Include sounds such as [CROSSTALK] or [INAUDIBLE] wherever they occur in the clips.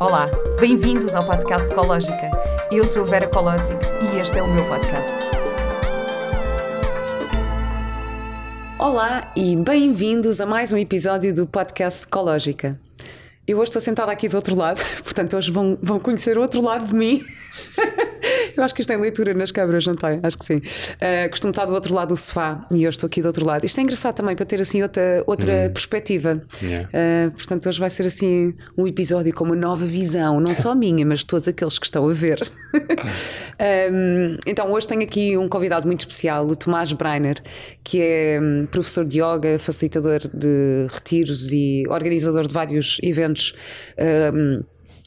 Olá, bem-vindos ao podcast Ecológica. Eu sou a Vera Colosi e este é o meu podcast. Olá e bem-vindos a mais um episódio do podcast Ecológica. Eu hoje estou sentada aqui do outro lado, [LAUGHS] portanto hoje vão, vão conhecer outro lado de mim. [LAUGHS] Eu acho que isto tem leitura nas câmaras, não tem? Acho que sim. Uh, costumo estar do outro lado do sofá e eu estou aqui do outro lado. Isto é engraçado também para ter assim outra, outra hum. perspectiva. Yeah. Uh, portanto, hoje vai ser assim um episódio com uma nova visão, não só minha, mas de todos aqueles que estão a ver. um, [LAUGHS] então, hoje tenho aqui um convidado muito especial, o Tomás Breiner, que é hum, professor de yoga, facilitador de retiros e organizador de vários eventos. Um,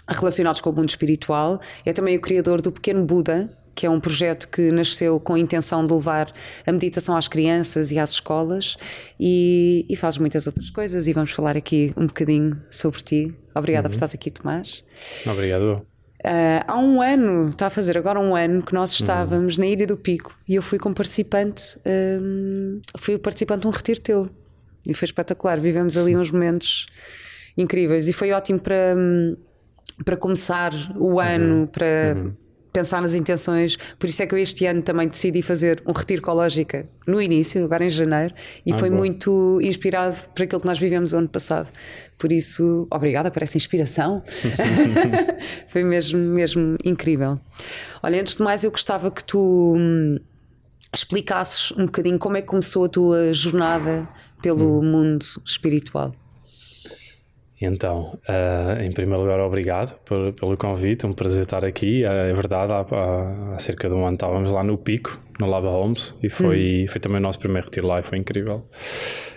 relacionados com o mundo espiritual. É também o criador do Pequeno Buda, que é um projeto que nasceu com a intenção de levar a meditação às crianças e às escolas e, e faz muitas outras coisas. E vamos falar aqui um bocadinho sobre ti. Obrigada uhum. por estás aqui, Tomás. Obrigado. Uh, há um ano, está a fazer agora um ano, que nós estávamos uhum. na Ilha do Pico e eu fui como participante, um, fui participante de um retiro teu e foi espetacular. Vivemos ali uns momentos incríveis e foi ótimo para. Um, para começar o uhum. ano, uhum. para uhum. pensar nas intenções. Por isso é que eu este ano também decidi fazer um retiro ecológica no início, agora em janeiro, e ah, foi muito inspirado por aquilo que nós vivemos o ano passado. Por isso, obrigada por essa inspiração. [LAUGHS] [LAUGHS] foi mesmo, mesmo incrível. Olha, antes de mais, eu gostava que tu hum, explicasses um bocadinho como é que começou a tua jornada pelo hum. mundo espiritual. Então, uh, em primeiro lugar, obrigado por, pelo convite, é um prazer estar aqui. É verdade, há, há, há, cerca de um ano estávamos lá no Pico, no Lava Homes, e foi, hum. foi também o nosso primeiro retiro lá e foi incrível.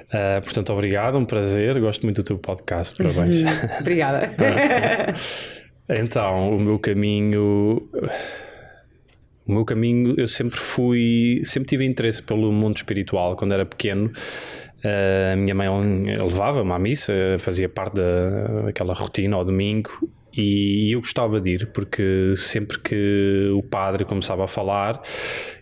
Uh, portanto, obrigado, um prazer, gosto muito do teu podcast, parabéns. [LAUGHS] Obrigada. [LAUGHS] então, o meu caminho. O meu caminho, eu sempre fui, sempre tive interesse pelo mundo espiritual quando era pequeno. A minha mãe levava-me à missa, fazia parte daquela rotina ao domingo e eu gostava de ir porque sempre que o padre começava a falar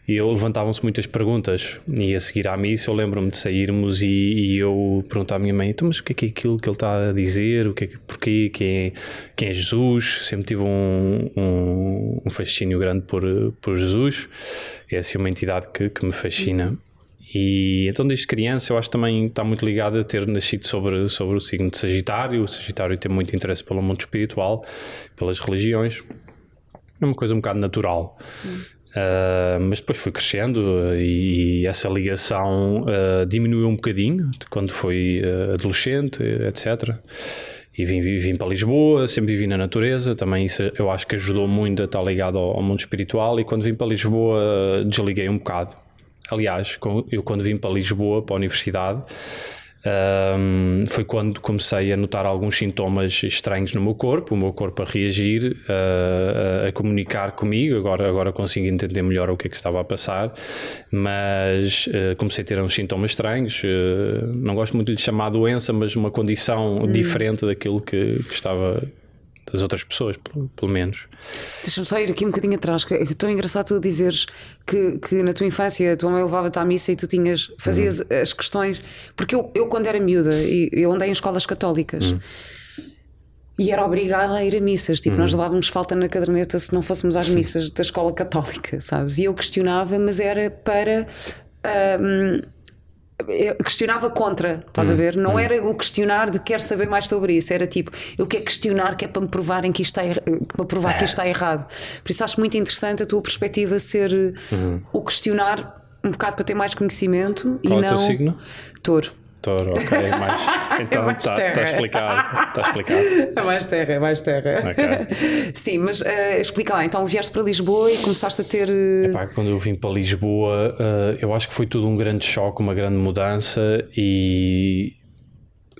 eu levantavam-se muitas perguntas. E a seguir à missa eu lembro-me de sairmos e, e, eu perguntar à minha mãe então mas o que é, que é aquilo que ele está a dizer? O que é, porquê, quem é, quem é Jesus? Sempre tive um, um, um fascínio grande por, por Jesus. É assim uma entidade que, que me fascina e então, desde criança, eu acho que também está muito ligado a ter nascido sobre, sobre o signo de Sagitário. O Sagitário tem muito interesse pelo mundo espiritual, pelas religiões. É uma coisa um bocado natural. Hum. Uh, mas depois fui crescendo e, e essa ligação uh, diminuiu um bocadinho quando fui uh, adolescente, etc. E vim, vim para Lisboa, sempre vivi na natureza, também isso eu acho que ajudou muito a estar ligado ao, ao mundo espiritual. E quando vim para Lisboa, desliguei um bocado Aliás, eu quando vim para Lisboa, para a universidade, um, foi quando comecei a notar alguns sintomas estranhos no meu corpo, o meu corpo a reagir, uh, a comunicar comigo. Agora, agora consigo entender melhor o que é que estava a passar, mas uh, comecei a ter uns sintomas estranhos. Uh, não gosto muito de lhe chamar doença, mas uma condição hum. diferente daquilo que, que estava das outras pessoas, pelo, pelo menos. Deixa-me só ir aqui um bocadinho atrás, que é tão engraçado tu dizeres que, que na tua infância a tua mãe levava-te à missa e tu tinhas, fazias uhum. as questões, porque eu, eu quando era miúda, eu andei em escolas católicas. Uhum. E era obrigada a ir a missas, tipo, uhum. nós levávamos falta na caderneta se não fôssemos às missas da escola católica, sabes? E eu questionava, mas era para um, eu questionava contra, estás hum, a ver? Não hum. era o questionar de quer saber mais sobre isso, era tipo, eu quero questionar que é para me provarem que isto está para provar que isto está errado. Por isso acho muito interessante a tua perspectiva ser hum. o questionar um bocado para ter mais conhecimento Qual e é não. O teu signo? Touro. Touro, ok. [LAUGHS] Mais, então está é tá explicado. Está explicado. É mais terra, é mais terra. Okay. [LAUGHS] Sim, mas uh, explica lá. Então vieste para Lisboa e começaste a ter. Uh... Epá, quando eu vim para Lisboa, uh, eu acho que foi tudo um grande choque, uma grande mudança e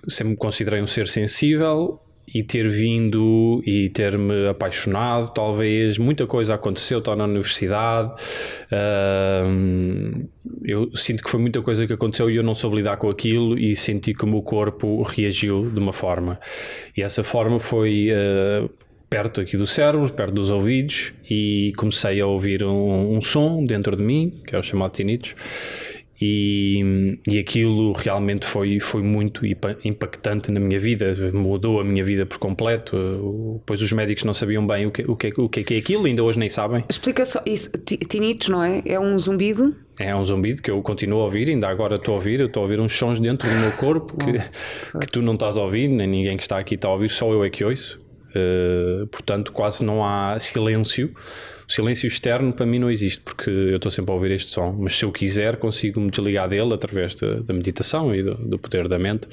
sempre me considerei um ser sensível e ter vindo e ter-me apaixonado, talvez. Muita coisa aconteceu, estou na universidade. Eu sinto que foi muita coisa que aconteceu e eu não soube lidar com aquilo e senti que o meu corpo reagiu de uma forma. E essa forma foi. Uh, perto aqui do cérebro, perto dos ouvidos, e comecei a ouvir um, um som dentro de mim, que é o chamado tinnitus, E, e aquilo realmente foi, foi muito impactante na minha vida, mudou a minha vida por completo. Pois os médicos não sabiam bem o que, o que, o que é aquilo, ainda hoje nem sabem. Explica só isso: tinnitus, não é? É um zumbido? É um zumbido que eu continuo a ouvir, ainda agora estou a ouvir, estou a ouvir uns sons dentro do meu corpo que, que tu não estás a ouvir, nem ninguém que está aqui está a ouvir, só eu é que ouço. Uh, portanto, quase não há silêncio o silêncio externo para mim não existe, porque eu estou sempre a ouvir este som, mas se eu quiser consigo me desligar dele através de, da meditação e do, do, poder da mente.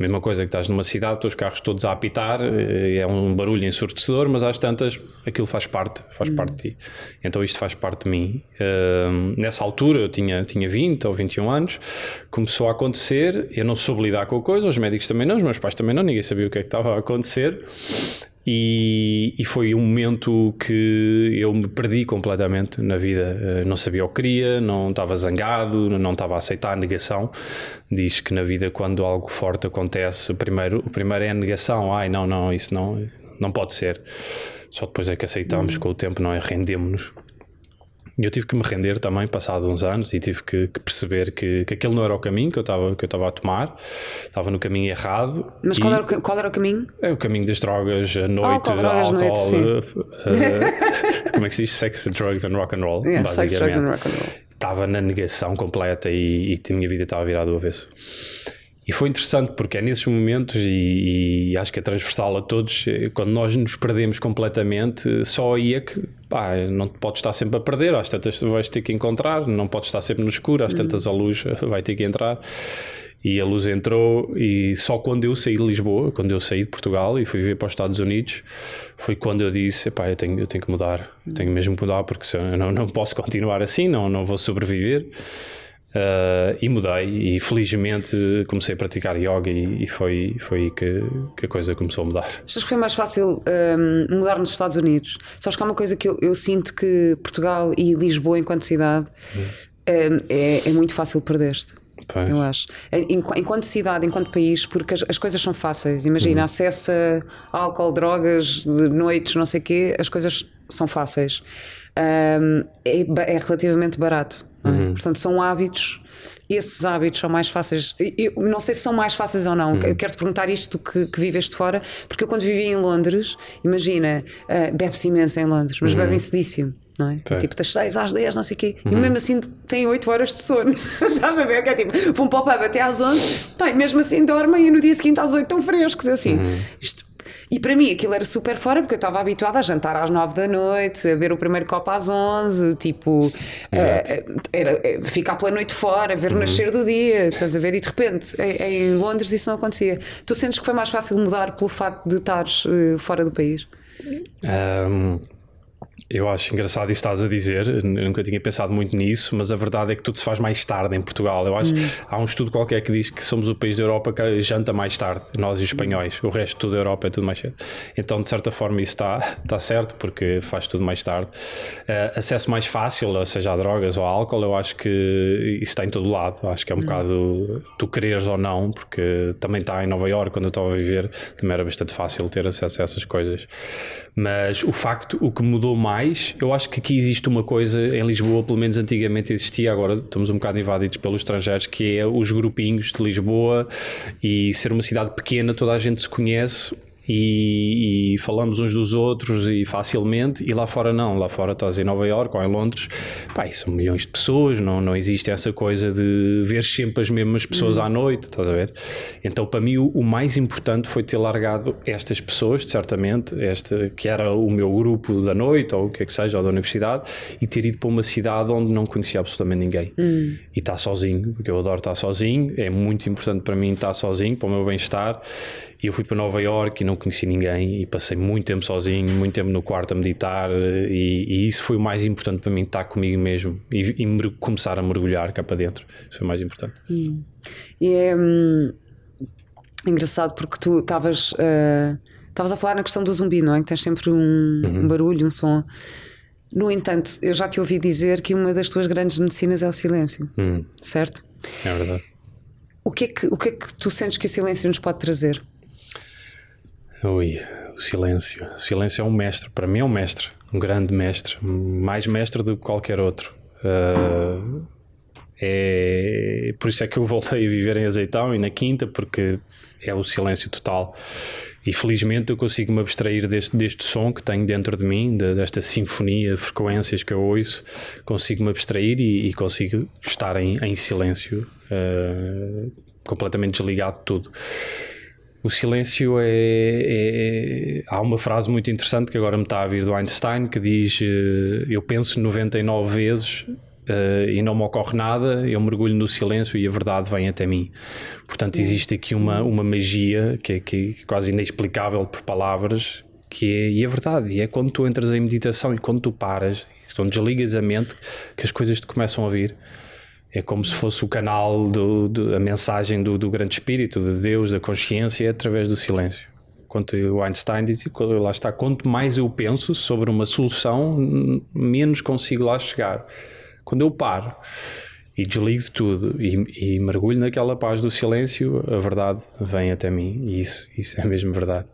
Mesma coisa que estás numa cidade, os carros todos a apitar, eh, é um barulho ensurdecedor, mas às tantas aquilo faz parte, faz parte de ti. Então isto faz parte de mim. Uh, nessa altura eu tinha, tinha 20 ou 21 anos, começou a acontecer, eu não soube lidar com a coisa, os médicos também não, os meus pais também não, ninguém sabia o que é que estava a acontecer. E, e, foi um momento que eu me perdi completamente na vida. Eh, não sabia o que queria, não estava zangado, não estava a aceitar a negação. Diz que na vida, quando algo forte acontece, o primeiro, o primeiro é a negação. Ai, não, não, isso não, não pode ser. Só depois é que aceitamos uhum. com o tempo, não é? Rendemos-nos. E eu tive que me render também, passado uns anos, e tive que, que perceber que, que aquele não era o caminho que eu estava a tomar, estava no caminho errado. Mas qual, era o, qual era o caminho? É o caminho das drogas, a noite, oh, álcool, noite, uh, uh, [LAUGHS] como é que se diz? Sex, drugs and rock and roll, yeah, basicamente. Sex, drugs and rock and roll. Estava na negação completa e, e a minha vida estava virada do avesso. E foi interessante porque é nesses momentos, e, e, acho que é transversal a todos, eh, quando nós nos perdemos completamente, só aí é que pá, não podes estar sempre a perder, às tantas vais ter que encontrar, não podes estar sempre no escuro, às tantas a luz vai ter que entrar. E a luz entrou, e só quando eu saí de Lisboa, quando eu saí de Portugal e fui vir para os Estados Unidos, foi quando eu disse: pá, eu tenho, eu tenho que mudar, eu tenho mesmo que mudar, porque eu não, não posso continuar assim, não, não vou sobreviver. Uh, e mudei e felizmente comecei a praticar yoga e, e foi, foi aí que, que, a coisa começou a mudar. Achas que foi mais fácil um, mudar nos Estados Unidos? Sabes que há uma coisa que eu, eu sinto que Portugal e Lisboa enquanto cidade hum. um, é, é, muito fácil perder-te. Pois. Eu acho. Enquanto cidade, enquanto país, porque as, as coisas são fáceis. Imagina, uhum. acesso a álcool, drogas, de noites, não sei o quê, as coisas são fáceis. Um, é, é relativamente barato. É? Uhum. Portanto, são hábitos. Esses hábitos são mais fáceis. Eu não sei se são mais fáceis ou não. Uhum. Eu quero te perguntar isto que, que viveste fora, porque eu, quando vivi em Londres, imagina, uh, bebe-se imenso em Londres, mas uhum. bebem cedíssimo. Não é? Tipo, das 6 às 10, não sei o quê. Uhum. E mesmo assim tem 8 horas de sono. [LAUGHS] Estás a ver? Que é tipo, vão para o pub até às 11, pai, mesmo assim dormem e no dia seguinte às 8 estão frescos. Assim, uhum. isto e para mim aquilo era super fora porque eu estava habituada a jantar às 9 da noite, a ver o primeiro copo às 11, tipo, uh, era, eh, ficar pela noite fora, ver uhum. o nascer do dia, estás a ver? E de repente em, em, Londres isso não acontecia. Tu sentes que foi mais fácil mudar pelo facto de estares uh, fora do país? Um, eu acho engraçado isso que estás a dizer, eu nunca tinha pensado muito nisso, mas a verdade é que tudo se faz mais tarde em Portugal. Eu acho hum. há um estudo qualquer que diz que somos o país da Europa que janta mais tarde, nós e os espanhóis. O resto tudo da Europa é tudo mais cedo. Então, de certa forma, isso está, está certo, porque faz tudo mais tarde. Uh, acesso mais fácil, seja a drogas ou a álcool, eu acho que isso está em todo lado. Acho que é um hum. bocado tu quereres ou não, porque também está em Nova Iorque, quando eu estava a viver, também era bastante fácil ter acesso a essas coisas. Mas o facto, o que mudou mais, eu acho que aqui existe uma coisa em Lisboa, pelo menos antigamente existia, agora estamos um bocado invadidos pelos estrangeiros, que é os grupinhos de Lisboa e ser uma cidade pequena, toda a gente se conhece e, e, falamos uns dos outros e facilmente, e lá fora não, lá fora estás em Nova York ou em Londres, pá, são milhões de pessoas, não, não existe essa coisa de ver sempre as mesmas pessoas uhum. à noite, estás a ver? Então para mim o, o, mais importante foi ter largado estas pessoas, certamente, este, que era o meu grupo da noite ou o que é que seja, ou da universidade, e ter ido para uma cidade onde não conhecia absolutamente ninguém. Uhum. E estar sozinho, porque eu adoro estar sozinho, é muito importante para mim estar sozinho, para o meu bem-estar e eu fui para Nova York e não conheci ninguém e passei muito tempo sozinho, muito tempo no quarto a meditar e, e isso foi o mais importante para mim, estar comigo mesmo e, e começar a mergulhar cá para dentro. Isso foi o mais importante. Hum. E é hum, engraçado porque tu estavas uh, a falar na questão do zumbi, não é? Que tens sempre um, uhum. um barulho, um som. No entanto, eu já te ouvi dizer que uma das tuas grandes medicinas é o silêncio, uhum. certo? É verdade. O que é, que, o que é que tu sentes que o silêncio nos pode trazer? Ui, o silêncio. O silêncio é um mestre, para mim é um mestre, um grande mestre, mais mestre do que qualquer outro. Uh, É, por isso é que eu voltei a viver em Azeitão e na Quinta, porque é o silêncio total. E felizmente eu consigo me abstrair deste, deste som que tenho dentro de mim, de, desta sinfonia de frequências que eu ouço, consigo me abstrair e, e consigo estar em, em silêncio, uh, completamente desligado de tudo. O silêncio é, é, Há uma frase muito interessante que agora me está a vir do Einstein que diz: uh, Eu penso 99 vezes Uh, e não me ocorre nada, eu mergulho no silêncio e a verdade vem até mim. Portanto, existe aqui uma, uma magia que é, que é quase inexplicável por palavras, que é, e é verdade, e é quando tu entras em meditação e quando tu paras, quando desligas a mente, que as coisas te começam a vir. É como se fosse o canal, do, do a mensagem do, do grande espírito, de Deus, da consciência, através do silêncio. Quanto o Einstein diz, lá está, quanto mais eu penso sobre uma solução, menos consigo lá chegar. Quando eu paro e desligo tudo e, e, mergulho naquela paz do silêncio, a verdade vem até mim. E isso, isso é mesmo verdade.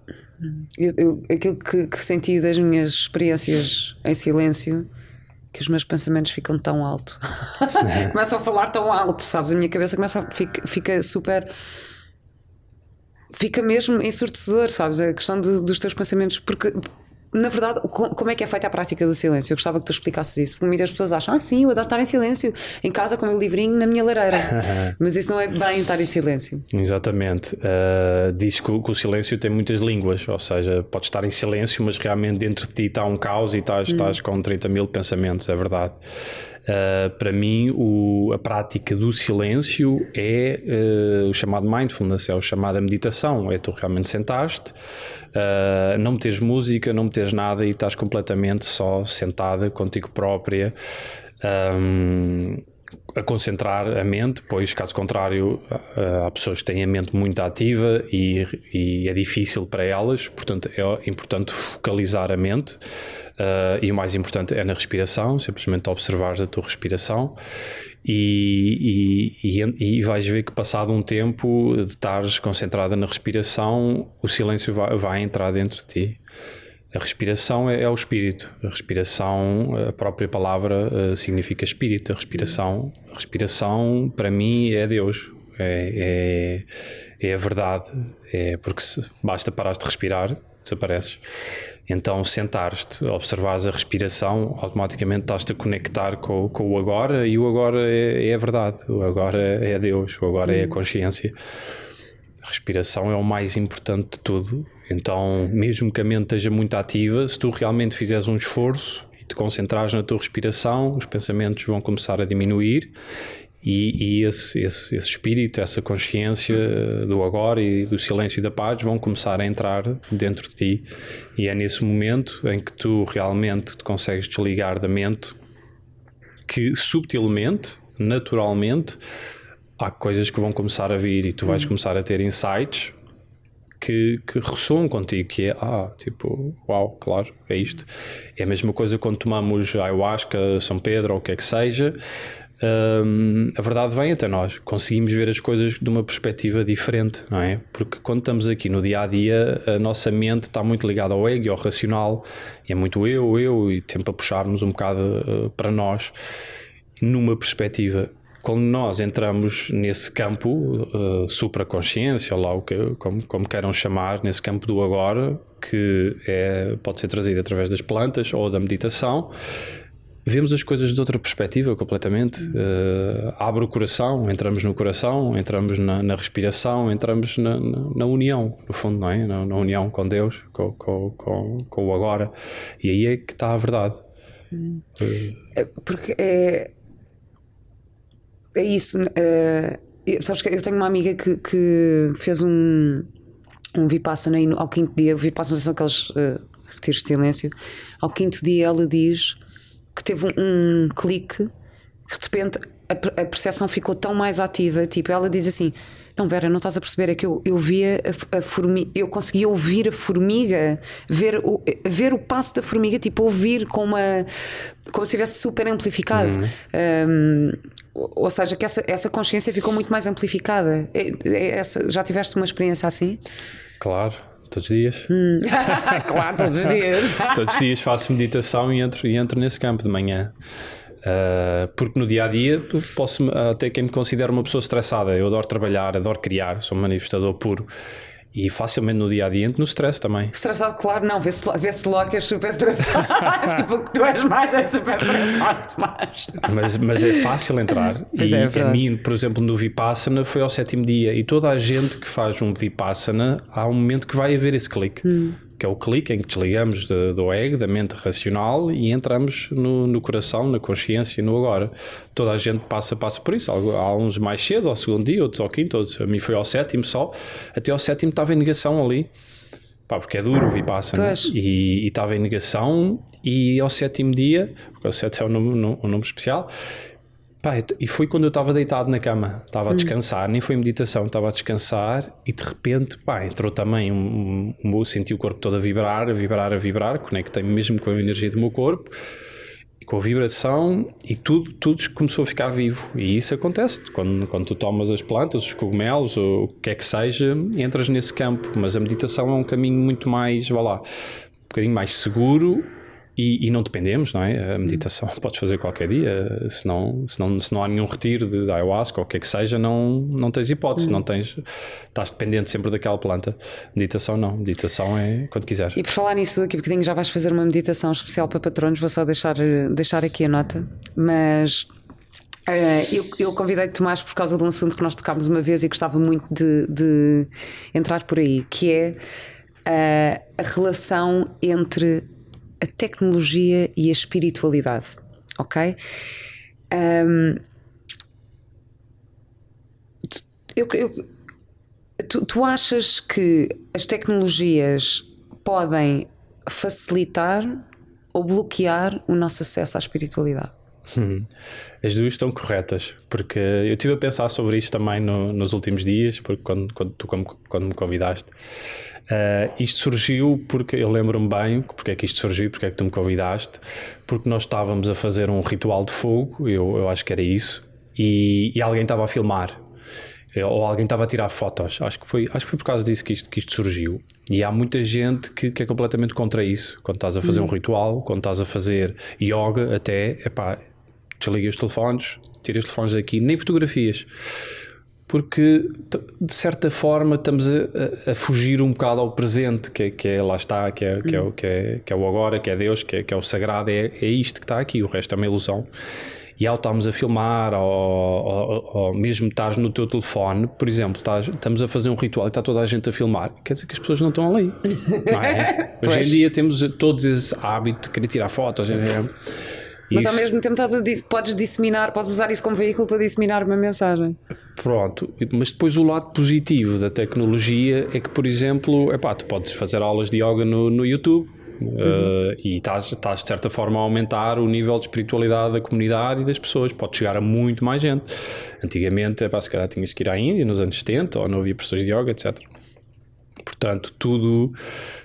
Eu, eu, aquilo que, que senti das minhas experiências em silêncio que os meus pensamentos ficam tão alto. [LAUGHS] Começam a falar tão alto, sabes? A minha cabeça começa a, fica, fica super. Fica mesmo ensurdecedor, sabes? A questão de, dos teus pensamentos, porque na verdade, como é que é feita a prática do silêncio? Eu gostava que tu explicasses isso, porque muitas pessoas acham, ah, sim, eu adoro estar em silêncio, em casa com o meu livrinho na minha lareira. [LAUGHS] Mas isso não é bem estar em silêncio. Exatamente. Uh, diz que o, que o, silêncio tem muitas línguas, ou seja, pode estar em silêncio, mas realmente dentro de ti está um caos e estás, hum. estás com 30 mil pensamentos, é verdade. Uh, para mim, o, a prática do silêncio é uh, o chamado mindfulness, é o chamado meditação. É tu realmente sentaste, uh, não meteres música, não meteres nada e estás completamente só sentada contigo própria. Um, a concentrar a mente, pois caso contrário há pessoas que têm a mente muito ativa e, e é difícil para elas, portanto é importante focalizar a mente. Uh, e o mais importante é na respiração, simplesmente observar a tua respiração e, e, e, vais ver que passado um tempo de estares concentrada na respiração, o silêncio vai, vai entrar dentro de ti. A respiração é, é, o espírito. A respiração, a própria palavra uh, significa espírito. A respiração, a respiração para mim é Deus. É, é, é a verdade. É porque se, basta parar de respirar, desapareces. Então, sentares-te, observares a respiração, automaticamente estás-te a conectar com, com, o agora e o agora é, é, a verdade, o agora é Deus, o agora é a consciência. A respiração é o mais importante de tudo. Então, mesmo que a mente esteja muito ativa, se tu realmente fizeres um esforço e te concentrares na tua respiração, os pensamentos vão começar a diminuir e, e esse, esse, esse, espírito, essa consciência do agora e do silêncio e da paz vão começar a entrar dentro de ti. E é nesse momento em que tu realmente te consegues desligar da mente que subtilmente, naturalmente, há coisas que vão começar a vir e tu vais uhum. começar a ter insights que, que ressoam contigo, que é, ah, tipo, uau, claro, é isto. É a mesma coisa quando tomamos ayahuasca, São Pedro ou o que é que seja, um, a verdade vem até nós. Conseguimos ver as coisas de uma perspectiva diferente, não é? Porque quando estamos aqui no dia a dia, a nossa mente está muito ligada ao ego e ao racional, e é muito eu, eu, e tempo a puxarmos um bocado uh, para nós, numa perspectiva. Quando nós entramos nesse campo, uh, supraconsciência, ou lá o que, como, como queiram chamar, nesse campo do agora, que é, pode ser trazido através das plantas ou da meditação, vemos as coisas de outra perspectiva completamente. Uh, abre o coração, entramos no coração, entramos na, na respiração, entramos na, na, na, união, no fundo, não é? Na, união com Deus, com, com, com, com, o agora. E aí é que está a verdade. Hum. Porque é. É isso. Uh, sabes que eu tenho uma amiga que, que fez um, um Vipassana ao quinto dia. Vipassana são aqueles uh, retiros de silêncio. Ao quinto dia ela diz que teve um, um clique, de repente a, a percepção ficou tão mais ativa. Tipo, ela diz assim: Não, Vera, não estás a perceber, é que eu, eu via a, a formiga, eu conseguia ouvir a formiga, ver o, ver o passo da formiga, tipo, ouvir com uma. como se estivesse super amplificado. Uhum. Um, ou seja, que essa, essa consciência ficou muito mais amplificada. É, é essa, já tiveste uma experiência assim? Claro. Todos os dias. Hum. [LAUGHS] claro, todos os dias. todos os dias faço meditação e entro, e entro nesse campo de manhã. Uh, porque no dia a dia posso até quem me considera uma pessoa estressada. Eu adoro trabalhar, adoro criar, sou um manifestador puro. E facilmente no dia a dia no stress também. Estressado, claro, não. Vê-se vê logo que és super estressado. [LAUGHS] tipo, o que tu és mais é super estressado, mas. [LAUGHS] mas. Mas é fácil entrar. Pois e é, é a mim, por exemplo, no Vipassana foi ao sétimo dia. E toda a gente que faz um Vipassana, há um momento que vai haver esse clique. Hum que é o clique em que desligamos de, do ego, da mente racional e entramos no, no, coração, na consciência, no agora. Toda a gente passa, passa por isso. Há uns mais cedo, ao segundo dia, outros ao quinto, outros, a mim foi ao sétimo só. Até ao sétimo estava em negação ali. Pá, porque é duro, vi passa, né? e estava em negação. E ao sétimo dia, porque o sétimo é um nome, um nome especial, Pá, e foi quando eu estava deitado na cama, estava a hum. descansar, nem foi meditação, estava a descansar e de repente, pá, entrou também um, um, um senti o corpo todo a vibrar, a vibrar, a vibrar, conectei-me mesmo com a energia do meu corpo e com a vibração e tudo, tudo começou a ficar vivo. E isso acontece quando, quando tu tomas as plantas, os cogumelos, ou o que é que seja, entras nesse campo. Mas a meditação é um caminho muito mais, vá lá, um bocadinho mais seguro e, e, não dependemos, não é? A meditação hum. [LAUGHS] podes fazer qualquer dia, se não, se não, se não há nenhum retiro de, de ayahuasca ou o que é que seja, não, não tens hipótese, hum. não tens, estás dependente sempre daquela planta. Meditação não, meditação é quando quiseres. E por falar nisso, daqui a bocadinho já vais fazer uma meditação especial para patronos, vou só deixar, deixar aqui a nota, mas Uh, eu, eu convidei-te, Tomás, por causa de um assunto que nós tocámos uma vez e gostava muito de, de entrar por aí, que é uh, a relação entre a tecnologia e a espiritualidade, ok? Um, eu, eu, tu, tu achas que as tecnologias podem facilitar ou bloquear o nosso acesso à espiritualidade? Hum. As duas estão corretas, porque eu estive a pensar sobre isto também no, nos últimos dias, porque quando, quando, tu, quando me convidaste, Uh, isto surgiu porque eu lembro-me bem porque é que isto surgiu, porque é que tu me convidaste, porque nós estávamos a fazer um ritual de fogo, eu, eu acho que era isso, e, e alguém estava a filmar. Ou alguém estava a tirar fotos, acho que foi, acho que foi por causa disso que isto, que isto surgiu. E há muita gente que, que é completamente contra isso. Quando estás a fazer um uhum. ritual, quando estás a fazer yoga, até, epá, desliga os telefones, tira os telefones daqui, nem fotografias porque de certa forma estamos a, a, fugir um bocado ao presente, que é, que é lá está, que é, que, é, que, é, que é o agora, que é Deus, que é, que é o sagrado, é, é isto que está aqui, o resto é uma ilusão. E ao estarmos a filmar, ou, ou, ou mesmo estás no teu telefone, por exemplo, estás, estamos a fazer um ritual e está toda a gente a filmar, quer dizer que as pessoas não estão ali. Não é? [LAUGHS] Hoje em dia temos todos esse hábito de querer tirar fotos. É, mas isso... ao mesmo tempo estás a, podes disseminar, podes usar isso como veículo para disseminar uma mensagem. Pronto, mas depois o lado positivo da tecnologia é que, por exemplo, epá, tu podes fazer aulas de yoga no, no YouTube. Uhum. Uh, e estás, estás de certa forma a aumentar o nível de espiritualidade da comunidade e das pessoas, pode chegar a muito mais gente. Antigamente, epá, se calhar tinhas que ir à Índia nos anos 70 ou não havia professores de yoga, etc. Portanto, tudo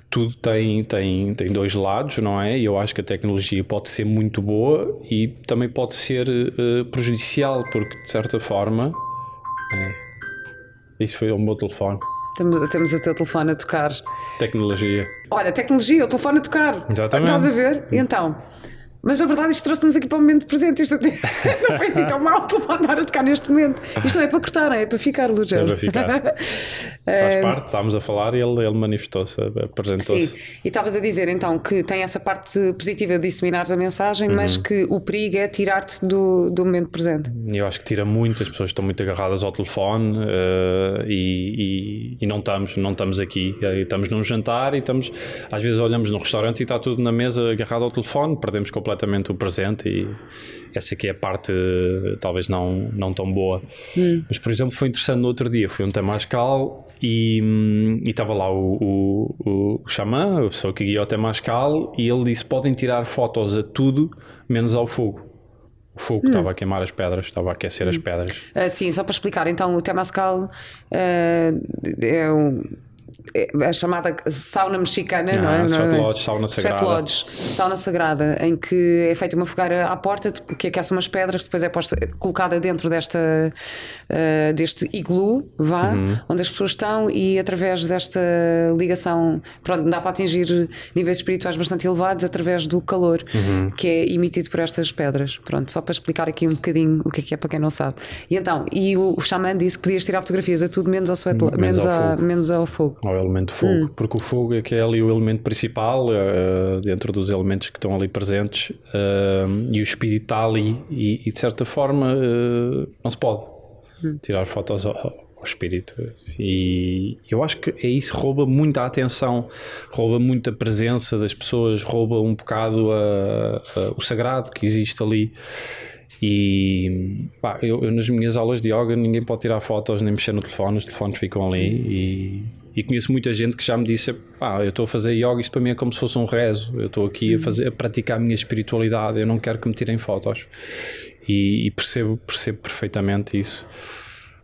tudo tem, tem, tem dois lados, não é? E eu acho que a tecnologia pode ser muito boa e também pode ser uh, prejudicial, porque de certa forma. É, isso foi o meu telefone. Temos, temos o teu telefone a tocar. Tecnologia. Olha, tecnologia, o telefone a tocar. Exatamente. Estás a ver? E então? Mas a verdade, isto trouxe-nos aqui para o momento presente. Isto até [LAUGHS] não foi assim tão mal que vou andar a tocar neste momento. Isto não é para cortar, é para ficar, Lugel. É para ficar. [LAUGHS] Faz parte, estávamos a falar e ele, ele manifestou-se, apresentou-se. Sim, e estavas a dizer então que tem essa parte positiva de disseminar a mensagem, uhum. mas que o perigo é tirar-te do, do momento presente. Eu acho que tira muito, as pessoas estão muito agarradas ao telefone uh, e, e, e, não, estamos, não estamos aqui. Estamos num jantar e estamos, às vezes olhamos num restaurante e está tudo na mesa agarrado ao telefone, perdemos completamente o presente e essa aqui é a parte talvez não, não tão boa. Hum. Mas, por exemplo, foi interessante no outro dia, fui um Temascal e estava lá o, o, o xamã, a pessoa que guia o Temascal, e ele disse: podem tirar fotos a tudo menos ao fogo. O fogo hum. estava a queimar as pedras, estava a aquecer hum. as pedras. Uh, sim, só para explicar, então o Temascal uh, é um a chamada sauna mexicana, não é? Ah, Sweat Não é? Lodge, sauna Sweat sagrada. Lodge, sauna sagrada, em que é feita uma fogueira à porta que aquece umas pedras, depois é posta, colocada dentro desta, eh, deste iglu, vá, Uhum. onde as pessoas estão e através desta ligação, pronto, dá para atingir níveis espirituais bastante elevados através do calor Uhum. que é emitido por estas pedras. Pronto, só para explicar aqui um bocadinho o que é que é para quem não sabe. E então, e o, o xamã disse que podias tirar fotografias a tudo menos ao sweat, Menos menos, ao a- fogo. menos ao fogo. Ao elemento fogo, Hum. porque o fogo é que é ali o elemento principal eh, dentro dos elementos que estão ali presentes eh, e o espírito está ali e, e, de certa forma eh, não se pode Hum. tirar fotos ao, ao espírito e eu acho que é isso rouba muita atenção rouba muita presença das pessoas rouba um bocado a- a- o sagrado que existe ali e pá, eu, eu nas minhas aulas de yoga ninguém pode tirar fotos nem mexer no telefone, os telefones ficam ali e, e conheço muita gente que já me disse pá, eu estou a fazer yoga, isto para mim é como se fosse um rezo, eu estou aqui a, fazer, a praticar a minha espiritualidade, eu não quero que me tirem fotos e, e percebo, percebo perfeitamente isso.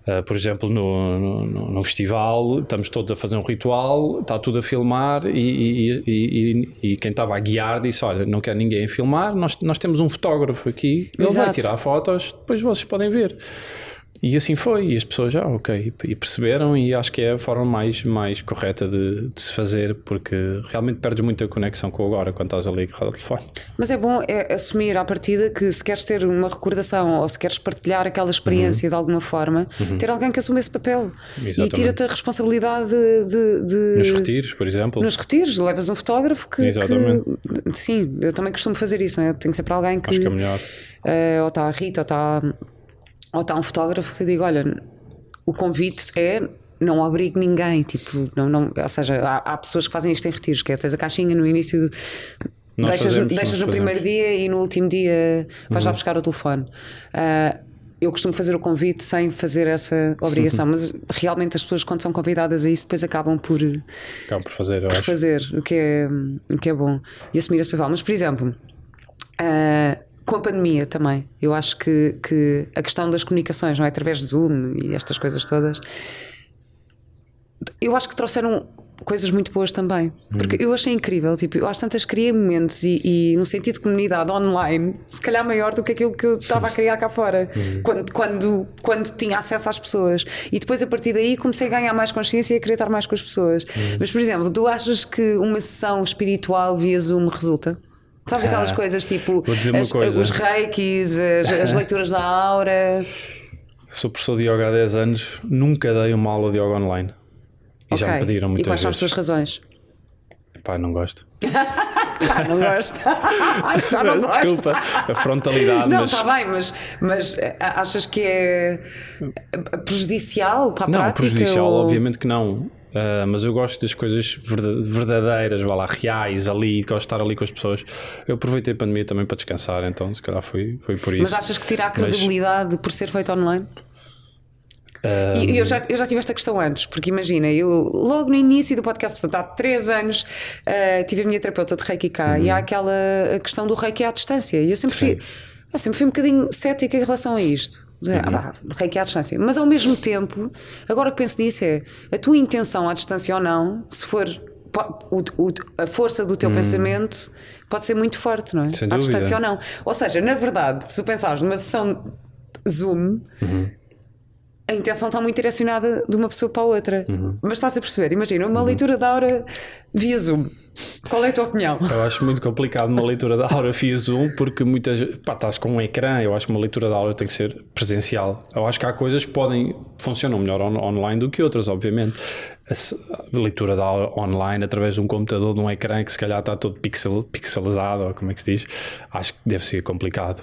Uh, por exemplo, no, no- no, festival, estamos todos a fazer um ritual, está tudo a filmar e, e- e- e- quem estava a guiar disse: Olha, não quer ninguém a filmar, nós, nós temos um fotógrafo aqui, ele vai Exato. tirar fotos, depois vocês podem ver. E assim foi, e as pessoas já, ok, e perceberam, e acho que é a forma mais, mais correta de, de se fazer, porque realmente perdes muita conexão com o agora quando estás ali agarrado ao telefone. Mas é bom é, assumir à partida que se queres ter uma recordação ou se queres partilhar aquela experiência de alguma forma, ter alguém que assume esse papel e Uhum. Exatamente. tira-te a responsabilidade de. de- Nos retiros, por exemplo. Nos retiros, levas um fotógrafo que, Exatamente. que- Sim, eu também costumo fazer isso, não é? Tenho sempre alguém que. Acho que é melhor. eh, ou está a Rita, ou está, ou está um fotógrafo que eu digo: olha, o convite é. Não obrigue ninguém, tipo, não, não, ou seja, há, há pessoas que fazem isto em retiros, que é tens a caixinha no início, de- deixas, fazemos, deixas no primeiro fazemos. Uhum. dia e no último dia vais lá buscar o telefone. Ah, eu costumo fazer o convite sem fazer essa obrigação, [LAUGHS] mas realmente as pessoas, quando são convidadas a isso, depois acabam por, Acabo por fazer, acho. fazer, o que é, o que é bom e assumir esse papel. Mas, por exemplo, ah, com a pandemia também, eu acho que, que a questão das comunicações, não é? Através de Zoom e estas coisas todas, eu acho que trouxeram coisas muito boas também. Porque eu achei incrível, tipo, eu às tantas criei momentos e, e um sentido de comunidade online, se calhar maior do que aquilo que eu estava a criar cá fora, quando, quando, quando tinha acesso às pessoas. E depois a partir daí comecei a ganhar mais consciência e a querer estar mais com as pessoas. Mas, por exemplo, tu achas que uma sessão espiritual via Zoom resulta? Sabes aquelas Ah, coisas tipo as- coisa. os reikis, as, as [LAUGHS] leituras da aura. Sou professor de yoga há 10 anos, nunca dei uma aula de yoga online. E já me pediram E muitas quais são as vezes. tuas razões? Pá, não gosto. [LAUGHS] Ah, não gosto. [LAUGHS] Só não gosto. Desculpa, a frontalidade, Não, mas. está bem, mas, mas eh, achas que é prejudicial para a Não, prática? prejudicial, ou- obviamente que não. Ah, mas eu gosto das coisas verda- verdadeiras, vá lá, reais, ali, gosto de estar ali com as pessoas. Eu aproveitei a pandemia também para descansar, então se calhar foi, foi por isso. Mas achas que tira a Mas, credibilidade por ser feito online? ah, E eu já, eu já tive esta questão antes, porque imagina, eu logo no início do podcast, portanto há três anos, eh, tive a minha terapeuta de Reiki cá e há aquela questão do Reiki à distância. E eu sempre fui, eu sempre fui um bocadinho cética em relação a isto. De, ah, pá, Reiki à distância. Mas ao mesmo tempo, agora que penso nisso, é a tua intenção à distância ou não, se for o- o- a força do teu pensamento pode ser muito forte, não é? Sem à dúvida. distância ou não. Ou seja, na verdade, se pensares numa sessão Zoom, a intenção está muito direcionada de uma pessoa para a outra. Mas estás a perceber? Imagina, uma leitura da aura via Zoom. Qual é a tua opinião? Eu acho muito complicado uma leitura da aura via Zoom porque muitas pá, estás com um ecrã. Eu acho que uma leitura da aura tem que ser presencial. Eu acho que há coisas que podem funcionam melhor on- online do que outras, obviamente. A leitura da aura online através de um computador, de um ecrã que se calhar está todo pixel, pixelizado, ou como é que se diz, acho que deve ser complicado.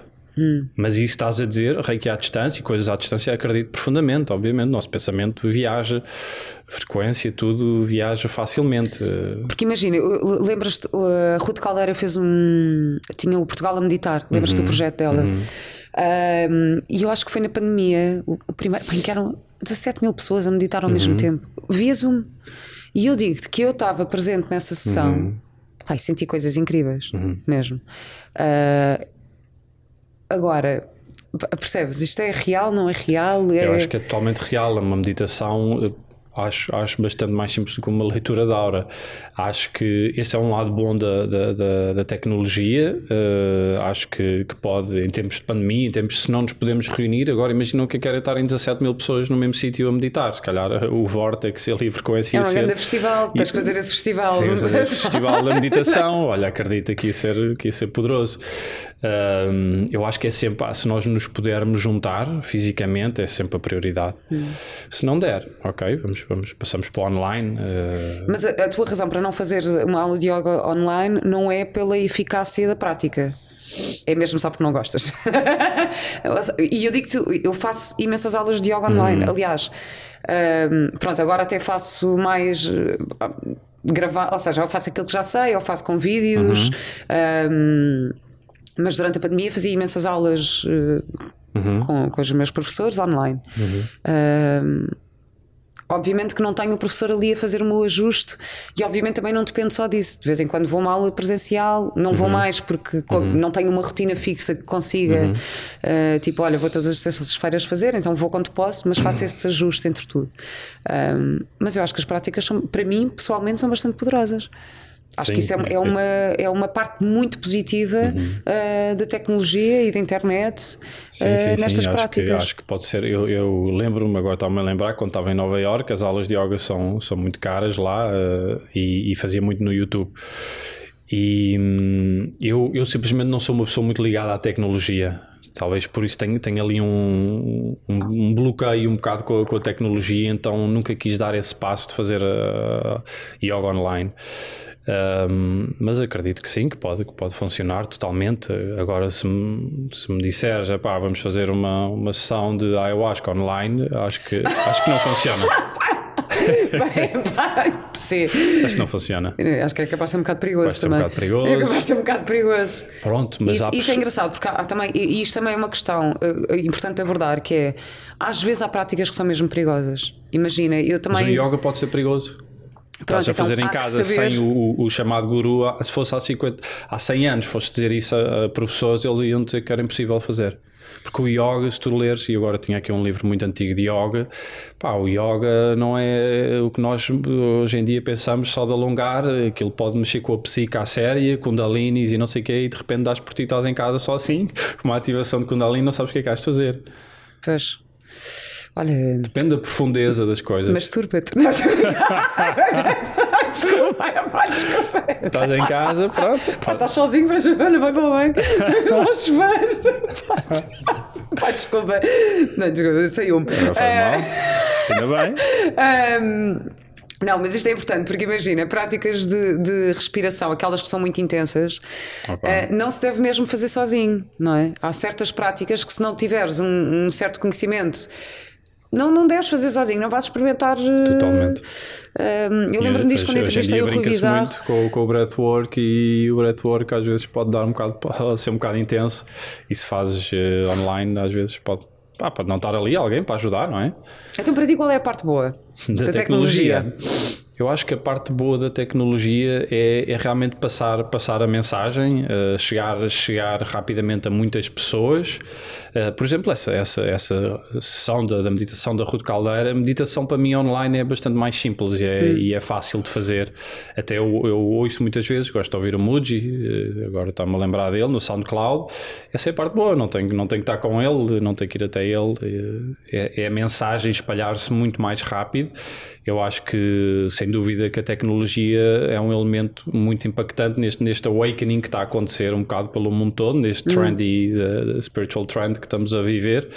Mas isso estás a dizer, reiki à distância e coisas à distância, acredito profundamente, obviamente. Nosso pensamento viaja, frequência, tudo viaja facilmente. Porque imagina, lembras-te, a Ruth Caldeira fez um. tinha o Portugal a meditar, lembras-te do projeto dela? Um, e eu acho que foi na pandemia, o, o primeiro, bem, que eram 17 mil pessoas a meditar ao mesmo tempo, via Zoom. E eu digo-te que eu estava presente nessa sessão, Pá, e senti coisas incríveis, mesmo. Uh, agora, percebes? Isto é real, não é real? É... Eu acho que é totalmente real. É uma meditação. acho, acho bastante mais simples do que uma leitura da aura. Acho que esse é um lado bom da, da, da, da tecnologia. Uh, acho que, que pode, em tempos de pandemia, em tempos se não nos podemos reunir, agora imaginam que quer estar em 17 mil pessoas no mesmo sítio a meditar. Se calhar o Vortex é livre com esse É um grande festival, tens que fazer esse festival. Tens fazer esse [LAUGHS] festival da meditação. Olha, acredita que ia ser, que ia ser poderoso. Uh, eu acho que é sempre, se nós nos pudermos juntar fisicamente, é sempre a prioridade. Hum. Se não der, ok, vamos, vamos, passamos para o online. Uh... Mas a, a, tua razão para não fazer uma aula de yoga online não é pela eficácia da prática. É mesmo só porque não gostas. [LAUGHS] e eu digo-te, eu faço imensas aulas de yoga online. Uhum. Aliás, uh, pronto, agora até faço mais. Uh, gravar, ou seja, eu faço aquilo que já sei, eu faço com vídeos. Uhum. Mas durante a pandemia fazia imensas aulas uhum. com, com os meus professores online. Obviamente que não tenho o professor ali a fazer o meu ajuste e obviamente também não depende só disso. De vez em quando vou uma aula presencial, não uhum. vou mais porque uhum. não tenho uma rotina fixa que consiga, uhum. uh, tipo, olha, vou todas as sextas-feiras fazer, então vou quando posso, mas faço esse ajuste entre tudo. Um, mas eu acho que as práticas, são, para mim, pessoalmente, são bastante poderosas. Acho Sim, que isso é, é, uma, é uma parte muito positiva uhum. uh, da tecnologia e da internet sim, sim, uh, nestas sim. práticas. Acho que, acho que pode ser. Eu, eu lembro-me, agora estava-me a lembrar, quando estava em Nova York, as aulas de yoga são, são muito caras lá uh, e, e, fazia muito no YouTube. E hum, eu, eu simplesmente não sou uma pessoa muito ligada à tecnologia. Talvez por isso tenha, tenha ali um, um, um, bloqueio um bocado com a, com a, tecnologia, então nunca quis dar esse passo de fazer a, yoga online. Um, mas acredito que sim, que pode, que pode funcionar totalmente. Agora, se me, se me disseres, pá, vamos fazer uma, uma sessão de ayahuasca online, acho que, acho que não funciona. [LAUGHS] sim. Acho que não funciona. Acho que é capaz de ser um bocado perigoso Vai também. Um bocado perigoso. É capaz de ser um bocado perigoso. Pronto, mas isso, isso é engraçado, porque há, também, e isto também é uma questão uh, importante abordar, que é às vezes há práticas que são mesmo perigosas. Imagina, eu também. Mas o yoga pode ser perigoso. Estás a fazer então, em casa sem o, o, chamado guru. Se fosse há, 50, há 100 anos, fosse dizer isso a, a professores, eles iam dizer que era impossível fazer. Porque o yoga, se tu leres, e agora tinha aqui um livro muito antigo de yoga, pá, o yoga não é o que nós hoje em dia pensamos só de alongar, aquilo pode mexer com a psique à séria, kundalinis e não sei o quê, e de repente dás por ti, estás em casa só assim, [LAUGHS] com uma ativação de kundalini, não sabes o que é que has de fazer. Pois. Olha. Depende da profundeza das coisas. Masturba-te. [LAUGHS] desculpa, desculpa. Estás em casa, pronto. Pá, estás sozinho, vai chover, vai para o banho. Só chover. Pá, desculpa. Não, desculpa, saiu-me. Não faz mal. Ainda bem. Um, não, mas isto é importante porque imagina, práticas de, de respiração, aquelas que são muito intensas, okay. uh, não se deve mesmo fazer sozinho, não é? Há certas práticas que, se não tiveres um, um certo conhecimento não, não deves fazer sozinho, não vais experimentar. Eh, Totalmente. Uh, eu lembro-me disto quando entrevistei o Rui Bizarro. muito com, com o breathwork e o breathwork às vezes pode dar um bocado, [LAUGHS] pode ser um bocado intenso e se fazes uh, online às vezes pode, pá, pode não estar ali alguém para ajudar, não é? Então para ti qual é a parte boa [LAUGHS] da, da tecnologia? tecnologia? Eu acho que a parte boa da tecnologia é, é realmente passar, passar a mensagem, uh, chegar, chegar rapidamente a muitas pessoas. Uh, por exemplo, essa, essa, essa sessão da, da, meditação da Ruth Caldeira, a meditação para mim online é bastante mais simples é, hum. e é fácil de fazer. Até eu, eu ouço muitas vezes, gosto de ouvir o Muji, uh, agora está-me a lembrar dele no SoundCloud. Essa é a parte boa, não tenho, não tenho que estar com ele, não tenho que ir até ele. É, é a mensagem espalhar-se muito mais rápido. Eu acho que, sem dúvida, que a tecnologia é um elemento muito impactante neste, neste awakening que está a acontecer um bocado pelo mundo todo, neste uhum. trendy uh, spiritual trend que estamos a viver,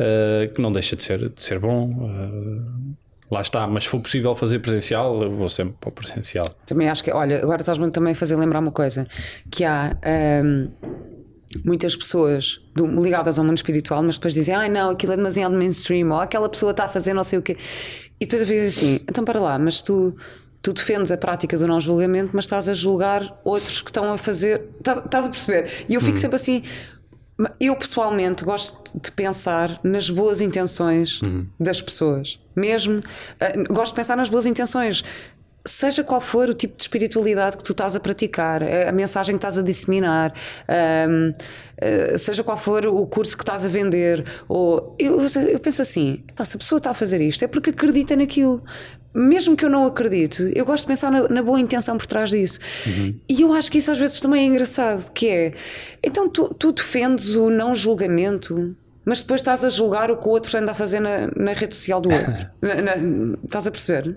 uh, que não deixa de ser, de ser bom. Uh, Lá está, mas se for possível fazer presencial, eu vou sempre para o presencial. Também acho que, olha, agora estás-me também a fazer lembrar uma coisa: que há um, muitas pessoas do, ligadas ao mundo espiritual, mas depois dizem, ai ah, não, aquilo é demasiado mainstream, ou aquela pessoa está a fazer não sei o quê. E depois eu fiz assim: então para lá, mas tu, tu defendes a prática do não julgamento, mas estás a julgar outros que estão a fazer. Estás, estás a perceber? E eu fico hum. sempre assim. Eu pessoalmente gosto de pensar nas boas intenções uhum. das pessoas, mesmo uh, gosto de pensar nas boas intenções seja qual for o tipo de espiritualidade que tu estás a praticar, a mensagem que estás a disseminar, um, eh, seja qual for o curso que estás a vender, ou eu, eu penso assim: se a pessoa está a fazer isto é porque acredita naquilo. Mesmo que eu não acredite, eu gosto de pensar na, na boa intenção por trás disso. Uhum. E eu acho que isso às vezes também é engraçado, que é então tu, tu defendes o não julgamento mas depois estás a julgar o que o outro anda a fazer na, na rede social do outro. [LAUGHS] na, na, estás a perceber?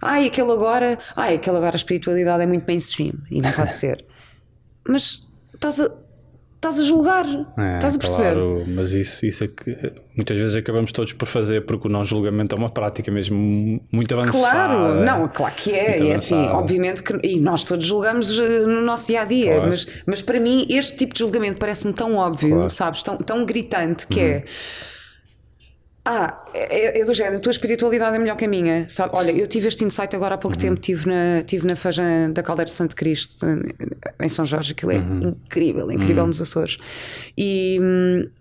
Ai, aquele agora, ai, aquele agora a espiritualidade é muito mainstream e não pode ser. [LAUGHS] Mas estás a, estás a julgar, é, estás a perceber. Claro, mas isso, isso é que muitas vezes acabamos todos por fazer porque o não julgamento é uma prática mesmo muito avançada. Claro, não, claro que é, e é assim, obviamente que e nós todos julgamos eh, no nosso dia a dia, claro. mas, mas para mim este tipo de julgamento parece-me tão óbvio, claro. sabes, tão, tão gritante que uhum. é ah, é, é, do género, a tua espiritualidade é melhor que a minha. Sabe? Olha, eu tive este insight agora há pouco uhum. tempo, estive na, tive na Feijão da Caldeira de Santo Cristo, em São Jorge, aquilo é uhum. incrível, incrível uhum. nos Açores. E,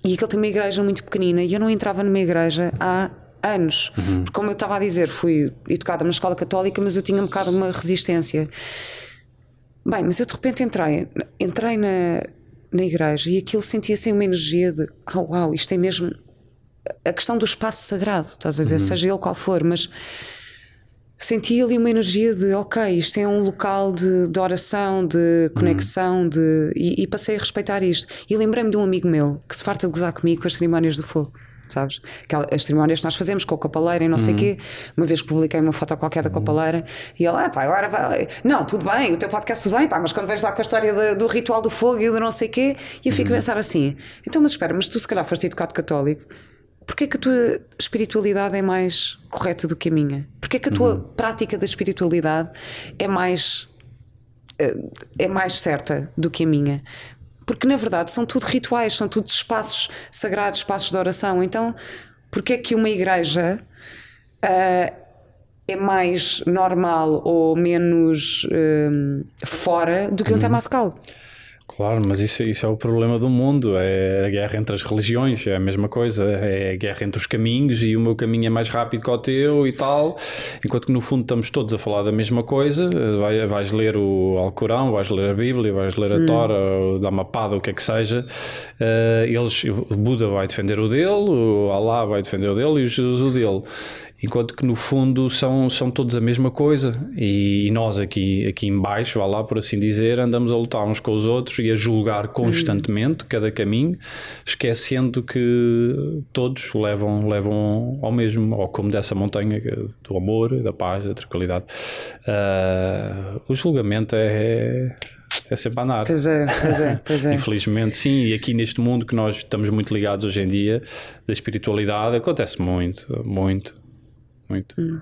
e aquilo tem uma igreja muito pequenina e eu não entrava numa igreja há anos. Uhum. Porque, como eu estava a dizer, fui educada numa escola católica, mas eu tinha um bocado uma resistência. Bem, mas eu de repente entrei, entrei na, na igreja e aquilo sentia-se uma energia de oh, uau, isto é mesmo a questão do espaço sagrado, estás a ver, uhum. seja ele qual for, mas senti ali uma energia de ok, isto é um local de, de oração, de conexão, uhum. de, e, e, passei a respeitar isto. E lembrei-me de um amigo meu que se farta de gozar comigo com as cerimónias do fogo. Sabes? As cerimónias que nós fazemos com a copaleira e não sei o uhum. quê. Uma vez publiquei uma foto qualquer da copaleira e ele, ah, pá, agora vai. Não, tudo bem, o teu podcast tudo bem, pá, mas quando vens lá com a história de, do ritual do fogo e do não sei o quê, e eu fico a uhum. pensar assim: então, mas espera, mas tu se calhar foste educado católico, Porquê que a tua espiritualidade é mais correta do que a minha? Porquê que a tua uhum. prática da espiritualidade é mais eh, é mais certa do que a minha? Porque na verdade são tudo rituais, são tudo espaços sagrados, espaços de oração. Então, porquê que uma igreja uh, é mais normal ou menos uh, fora do que um uhum. temascal? Claro, mas isso, isso é o problema do mundo. É a guerra entre as religiões, é a mesma coisa. É a guerra entre os caminhos e o meu caminho é mais rápido que o teu e tal. Enquanto que no fundo estamos todos a falar da mesma coisa. Vai, vais ler o Alcorão, vais ler a Bíblia, vais ler a hum. Tora, o Dhammapada, o que é que seja. Uh, eles, o Buda vai defender o dele, o Allah vai defender o dele e o Jesus o dele enquanto que no fundo são, são todos a mesma coisa e, nós aqui, aqui em baixo, vá lá por assim dizer, andamos a lutar uns com os outros e a julgar constantemente cada caminho, esquecendo que todos levam, levam ao mesmo, ao como dessa montanha é do amor, da paz, da tranquilidade. Uh, o julgamento é é sempre a andar. Pois é, pois é, pois é. [LAUGHS] Infelizmente, sim, e aqui neste mundo que nós estamos muito ligados hoje em dia, da espiritualidade, acontece muito, muito muito. Hum.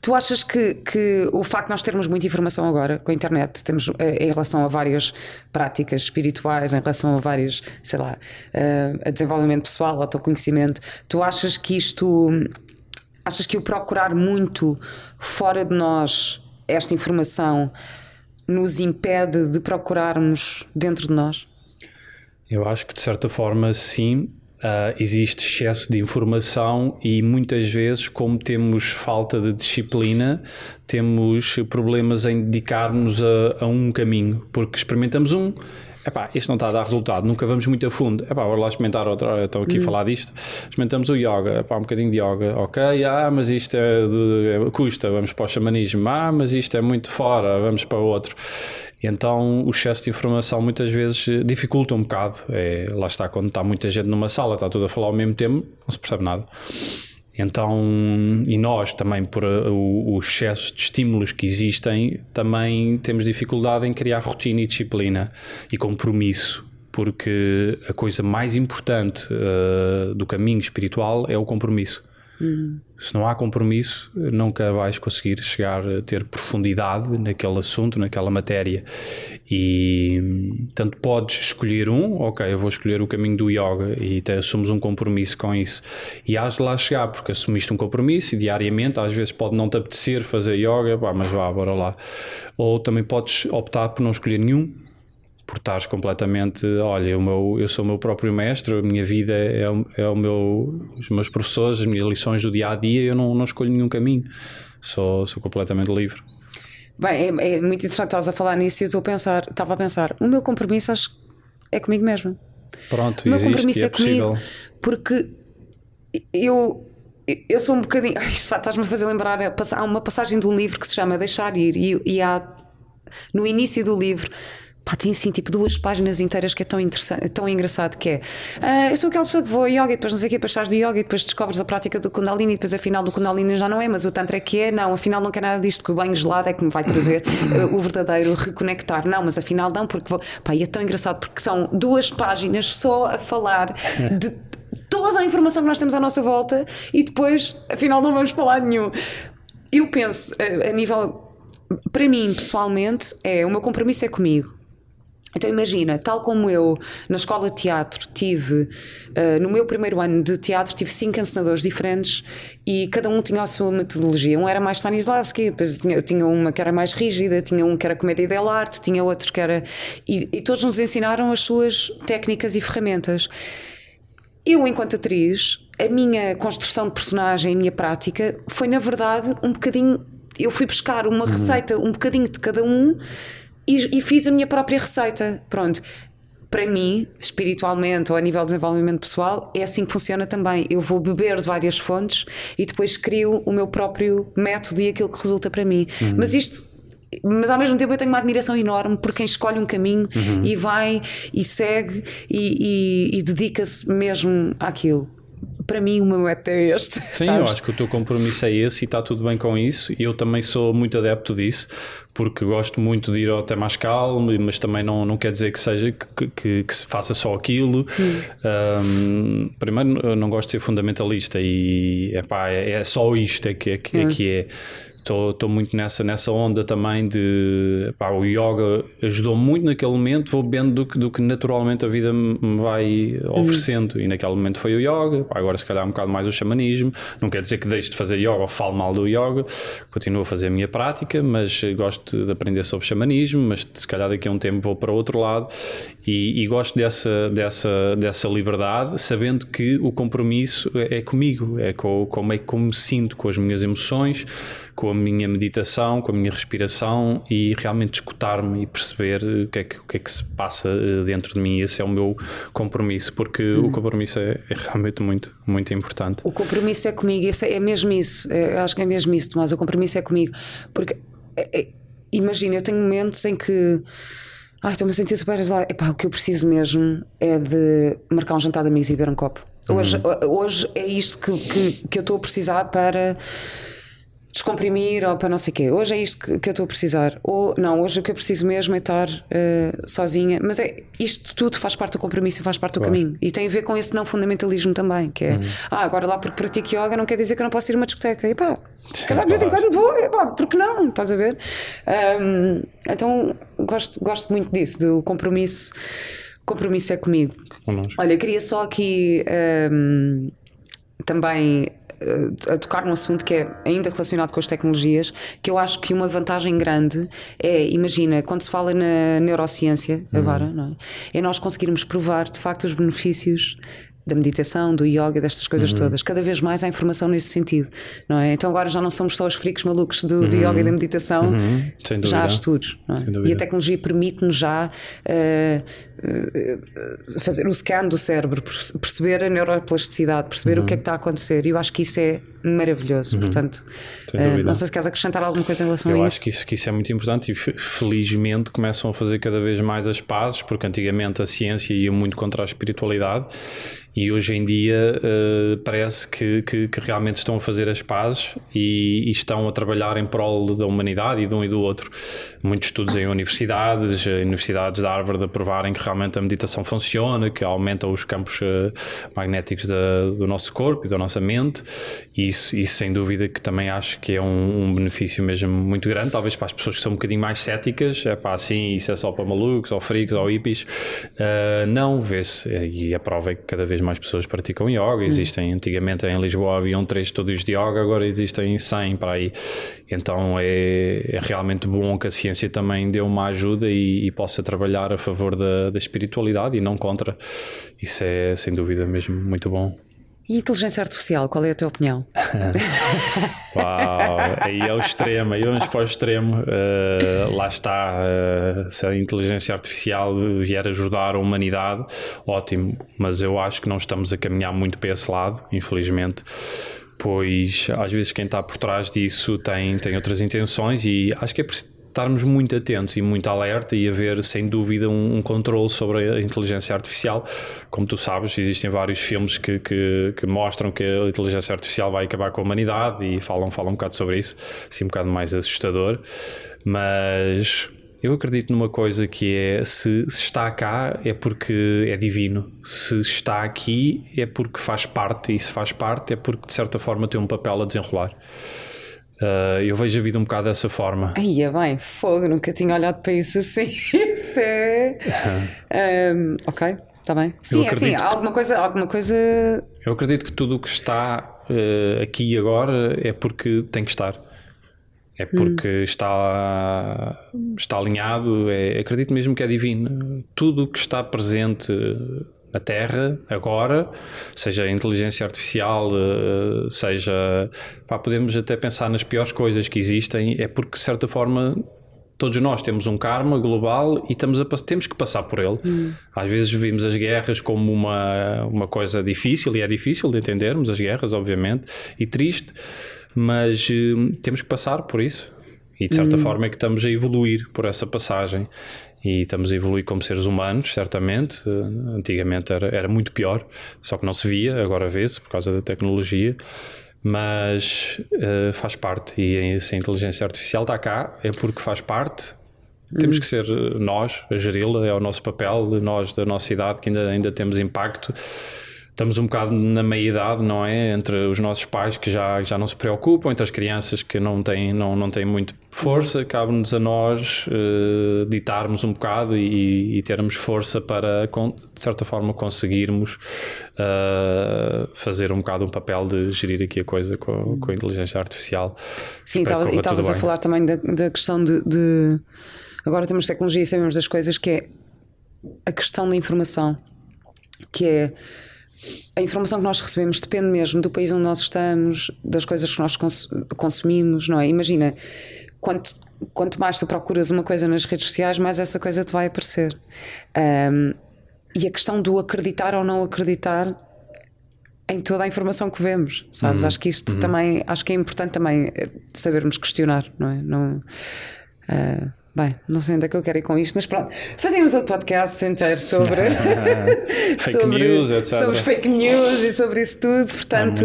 Tu achas que, que o facto de nós termos muita informação agora com a internet, temos eh, em relação a várias práticas espirituais, em relação a vários, sei lá, uh, a desenvolvimento pessoal, autoconhecimento, tu achas que isto, achas que o procurar muito fora de nós esta informação nos impede de procurarmos dentro de nós? Eu acho que de certa forma sim, Uh, existe excesso de informação e muitas vezes, como temos falta de disciplina, temos problemas em dedicarmos a, a um caminho, porque experimentamos um. Epá, isto não está a dar resultado, nunca vamos muito a fundo. Epá, vou lá experimentar outra, estou aqui a hum. falar disto. Experimentamos o yoga, epá, um bocadinho de yoga. Ok, ah, mas isto é, de, é custa, vamos para o xamanismo. Ah, mas isto é muito fora, vamos para outro. E então o excesso de informação muitas vezes dificulta um bocado. É, lá está, quando está muita gente numa sala, está tudo a falar ao mesmo tempo, não se percebe nada. Então, e nós também, por o, o, excesso de estímulos que existem, também temos dificuldade em criar rotina e disciplina e compromisso, porque a coisa mais importante uh, do caminho espiritual é o compromisso. Hum. Se não há compromisso, nunca vais conseguir chegar a ter profundidade naquele assunto, naquela matéria. E tanto podes escolher um, ok, eu vou escolher o caminho do yoga e te, assumes um compromisso com isso. E has de lá chegar, porque assumiste um compromisso e diariamente, às vezes pode não te apetecer fazer yoga, pá, mas vá, bora lá. Ou também podes optar por não escolher nenhum por estares completamente, olha, o meu, eu sou o meu próprio mestre, a minha vida é, é o meu, os meus professores, as minhas lições do dia a dia, eu não, não escolho nenhum caminho, sou, sou completamente livre. Bem, é, é muito interessante estás a falar nisso e eu estou a pensar, estava a pensar, o meu compromisso acho que é comigo mesmo. Pronto, O meu existe compromisso é, é comigo possível. porque eu, eu sou um bocadinho. [LAUGHS] Isto estás-me a fazer lembrar. Há uma passagem de um livro que se chama Deixar Ir, e, e há no início do livro. Pá, tem assim tipo duas páginas inteiras que é tão interessante, tão engraçado que é ah, eu sou aquela pessoa que vou a yoga e depois não sei o que, depois estás do yoga e depois descobres a prática do Kundalini e depois afinal do Kundalini já não é, mas o Tantra é que é, não, afinal não quer nada disto, que o banho gelado é que me vai trazer [COUGHS] eh, o verdadeiro reconectar, não, mas afinal não, porque vou. Pá, e é tão engraçado porque são duas páginas só a falar de toda a informação que nós temos à nossa volta e depois, afinal, não vamos lado nenhum. Eu penso, a, a nível. Para mim, pessoalmente, é o meu compromisso é comigo. Então imagina, tal como eu na escola de teatro tive, eh, no meu primeiro ano de teatro, tive cinco encenadores diferentes e cada um tinha a sua metodologia. Um era mais Stanislavski, depois eu tinha, uma que era mais rígida, tinha um que era comédia dell'arte, tinha outro que era. E, e todos nos ensinaram as suas técnicas e ferramentas. Eu, enquanto atriz, a minha construção de personagem, a minha prática, foi na verdade um bocadinho. Eu fui buscar uma receita, um bocadinho de cada um e, e fiz a minha própria receita. Pronto. Para mim, espiritualmente ou a nível de desenvolvimento pessoal, é assim que funciona também. Eu vou beber de várias fontes e depois crio o meu próprio método e aquilo que resulta para mim. Mas isto mas ao mesmo tempo eu tenho uma admiração enorme por quem escolhe um caminho e vai e segue e, e- e dedica-se mesmo àquilo. Para mim, o meu é este. Sim, sabes? eu acho que o teu compromisso é esse e está tudo bem com isso. E eu também sou muito adepto disso, porque gosto muito de ir ao Temascal, mas também não, não quer dizer que seja que, que, que se faça só aquilo. Um, primeiro, eu não gosto de ser fundamentalista e epá, é, é só isto é que é. Que, é, que é. Estou muito nessa, nessa onda também de epá, o yoga ajudou muito naquele momento, vou bebendo do que, do que naturalmente a vida me vai oferecendo. E naquele momento foi o yoga, pá, agora se calhar um bocado mais o xamanismo. Não quer dizer que deixe de fazer yoga ou falo mal do yoga, continuo a fazer a minha prática, mas gosto de aprender sobre xamanismo. Mas se calhar daqui a um tempo vou para o outro lado e, e gosto dessa, dessa, dessa liberdade, sabendo que o compromisso é, é comigo, é com, como é como me sinto, com as minhas emoções com a minha meditação, com a minha respiração e realmente escutar-me e perceber o que, é que, o que é que se passa eh, dentro de mim. Esse é o meu compromisso, porque o compromisso é, é realmente muito, muito importante. O compromisso é comigo, isso é, é mesmo isso. É, eu acho que é mesmo isso, Tomás. O compromisso é comigo. Porque imagina, eu tenho momentos em que. Ai, estou-me a sentir super isolada. Epá, o que eu preciso mesmo é de marcar um jantar de amigos e beber um copo. Hoje, hoje é isto que, que, que eu estou a precisar para descomprimir ou para não sei o quê. Hoje é isto que, que eu estou a precisar. Ou não, hoje o que eu preciso mesmo é estar eh, sozinha. Mas é isto tudo faz parte do compromisso e faz parte do Claro. caminho. E tem a ver com esse não fundamentalismo também, que é ah, agora lá porque pratico yoga não quer dizer que eu não posso ir a uma discoteca. E pá, se calhar de vez em quando vou, e pá, porque não? Estás a ver? Ahm, então gosto, gosto muito disso, do compromisso. Compromisso é comigo. Olha, queria só aqui ahm, também a tocar num assunto que é ainda relacionado com as tecnologias, que eu acho que uma vantagem grande é, imagina, quando se fala na neurociência agora, não é? é nós conseguirmos provar de facto os benefícios da meditação, do yoga, destas coisas todas. Cada vez mais há informação nesse sentido, não é? Então agora já não somos só os fricos malucos do, do yoga e da meditação, Sem já há estudos. é? E a tecnologia permite-nos já eh, eh, fazer o scan do cérebro, perce- perceber a neuroplasticidade, perceber o que é que está a acontecer. E eu acho que isso é maravilhoso. Portanto, Sem eh, dúvida. não sei se queres acrescentar alguma coisa em relação Eu a acho isso. que isso, que isso é muito importante e fe- felizmente começam a fazer cada vez mais as pazes, porque antigamente a ciência ia muito contra a espiritualidade e hoje em dia eh, parece que, que- que realmente estão a fazer as pazes e, e estão a trabalhar em prol da humanidade e de um e do outro. Muitos estudos em universidades, eh, universidades de Harvard a provarem que realmente a meditação funciona, que aumenta os campos eh, magnéticos da- do nosso corpo e da nossa mente. E isso, isso sem dúvida que também acho que é um, um benefício mesmo muito grande, talvez para as pessoas que são um bocadinho mais céticas, é pá, assim, isso é só para malucos, ou freaks, ou hippies. Ah, não, vê-se, e a prova é que cada vez mais pessoas praticam yoga, existem, antigamente em Lisboa haviam três estúdios de yoga, agora existem 100 para aí. Então é, é realmente bom que a ciência também dê uma ajuda e, e possa trabalhar a favor da, da espiritualidade e não contra. Isso é sem dúvida mesmo muito bom. E inteligência artificial, qual é a tua opinião? [LAUGHS] Uau, aí é o extremo, aí vamos para o extremo. Uh, lá está, uh, se a inteligência artificial vier ajudar a humanidade, ótimo, mas eu acho que não estamos a caminhar muito para esse lado, infelizmente pois às vezes quem está por trás disso tem, tem outras intenções e acho que é preciso estarmos muito atentos e muito alerta e haver, sem dúvida, um, um controle sobre a inteligência artificial. Como tu sabes, existem vários filmes que, que, que, mostram que a inteligência artificial vai acabar com a humanidade e falam, falam um bocado sobre isso, assim um bocado mais assustador. Mas eu acredito numa coisa que é se, se, está cá é porque é divino, se está aqui é porque faz parte, e se faz parte é porque de certa forma tem um papel a desenrolar. Uh, eu vejo a vida um bocado dessa forma. Aí é bem, fogo, nunca tinha olhado para isso assim. [LAUGHS] isso é. Um, ok, está bem. Sim, é assim, alguma coisa, alguma coisa. Eu acredito que tudo o que está uh, aqui e agora é porque tem que estar. É porque hum. está, está alinhado, é, acredito mesmo que é divino. Tudo o que está presente na Terra agora, seja inteligência artificial, eh, seja. Pá, podemos até pensar nas piores coisas que existem, é porque, de certa forma, todos nós temos um karma global e estamos a, temos que passar por ele. Hum. Às vezes vimos as guerras como uma, uma coisa difícil, e é difícil de entendermos as guerras, obviamente, e triste, mas hum, temos que passar por isso. E de certa hum. forma é que estamos a evoluir por essa passagem e estamos a evoluir como seres humanos, certamente. Uh, antigamente era, era muito pior, só que não se via, agora vê-se por causa da tecnologia. Mas uh, faz parte, e se a inteligência artificial está cá, é porque faz parte. Temos hum. que ser nós a geri-la, é o nosso papel, nós da nossa idade que ainda, ainda temos impacto estamos um bocado na meia-idade, não é? Entre os nossos pais que já, já não se preocupam, entre as crianças que não têm, não, não têm muito força, cabe-nos a nós uh, ditarmos um bocado e, e, termos força para, de certa forma, conseguirmos uh, fazer um bocado um papel de gerir aqui a coisa com, com a inteligência artificial. Sim, e estavas a falar também da, da questão de, de. Agora temos tecnologia e sabemos das coisas, que é a questão da informação, que é a informação que nós recebemos depende mesmo do país onde nós estamos, das coisas que nós cons consumimos, não é? Imagina, quanto, quanto mais tu procuras uma coisa nas redes sociais, mais essa coisa te vai aparecer. Um, e a questão do acreditar ou não acreditar em toda a informação que vemos, sabes? Uhum. Acho que isto uhum. também, acho que é importante também eh, sabermos questionar, não é? Não, uh, Bem, não sei onde é que eu quero ir com isto, mas pronto. Fazíamos outro podcast inteiro sobre. [LAUGHS] fake [LAUGHS] sobre, news, etc. Sobre fake news e sobre isso tudo. Portanto,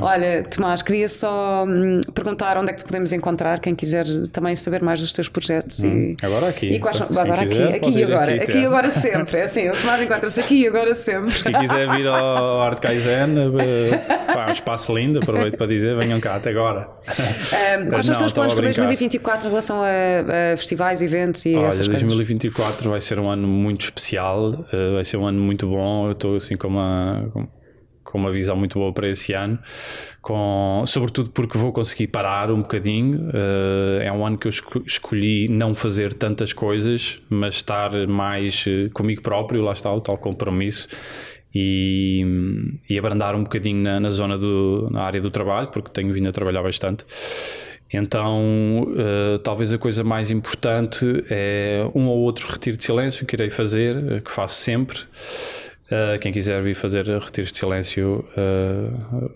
olha, Tomás, queria só hum, perguntar onde é que te podemos encontrar, quem quiser também saber mais dos teus projetos. Hum, e, agora aqui. E quais, então, agora quiser, aqui, aqui e agora. Aqui, aqui agora sempre. É assim, o Tomás encontra-se aqui e agora sempre. Quem quiser vir ao Art Kaizen, eh, [LAUGHS] pá, um espaço lindo, aproveito para dizer, venham cá até agora. Um, quais são os teus planos para 2024 em relação a, a festivais? Festivais, eventos e Olha, essas 2024 coisas? vai ser um ano muito especial, uh, vai ser um ano muito bom. Eu estou assim com uma, com uma visão muito boa para esse ano, com, sobretudo porque vou conseguir parar um bocadinho. Uh, é um ano que eu escolhi não fazer tantas coisas, mas estar mais uh, comigo próprio, lá está o tal compromisso. E, e abrandar um bocadinho na, na zona do, na área do trabalho, porque tenho vindo a trabalhar bastante. Então, uh, talvez a coisa mais importante é um ou outro retiro de silêncio que irei fazer, uh, que faço sempre. Uh, quem quiser vir fazer retiros de silêncio,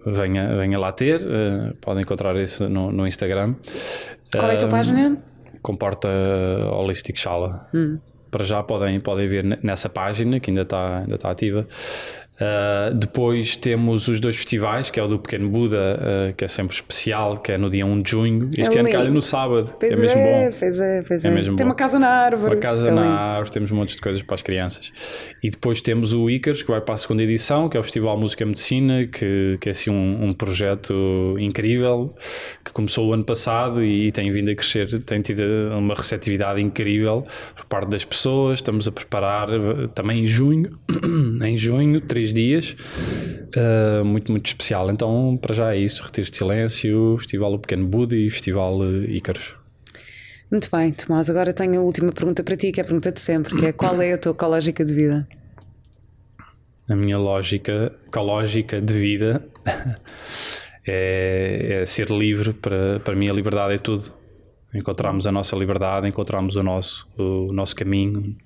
venha, venha lá ter. podem encontrar isso no, no Instagram. Qual é a tua página? Comporta Holistic Shala. Hum. Para já podem, podem ver nessa página que ainda está, ainda está ativa. Uh, depois temos os dois festivais, que é o do Pequeno Buda, uh, que é sempre especial, que é no dia 1 de junho. Este é ano calha no sábado, pois é mesmo é, bom. Pois é, pois é. é mesmo Tem bom. uma casa na árvore. Uma casa é na árvore, temos um monte de coisas para as crianças. E depois temos o Icaros, que vai para a segunda edição, que é o Festival Música e Medicina, que, que é assim um, um projeto incrível, que começou o ano passado e, e tem vindo a crescer, tem tido uma receptividade incrível por parte das pessoas. Estamos a preparar eh, também em junho, [COUGHS] em junho, três dias, uh, muito, muito especial. Então, para já é isso: Retiro de Silêncio, Festival O Pequeno Buda e Festival Ícaros. Muito bem, Tomás. Agora tenho a última pergunta para ti, que é a pergunta de sempre, que é qual é a tua ecológica de vida? a minha lógica, a lógica de vida [LAUGHS] é, é, ser livre. Para, para mim, a liberdade é tudo. Encontrarmos a nossa liberdade, encontrarmos o nosso, o nosso caminho,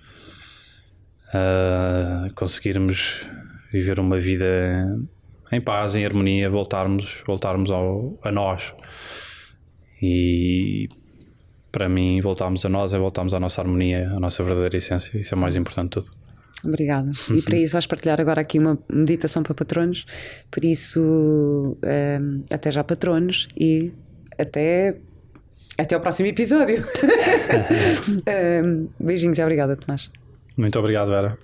uh, conseguirmos viver uma vida em paz, em harmonia, voltarmos, voltarmos ao, a nós. E para mim, voltarmos a nós é voltarmos à nossa harmonia, à nossa verdadeira essência. Isso é o mais importante de tudo. Obrigada. E para isso vais partilhar agora aqui uma meditação para patronos. Por isso, um, ehm, até já patronos e até, até ao próximo episódio. um, [LAUGHS] ehm, beijinhos e obrigada, Tomás. Muito obrigado, Vera.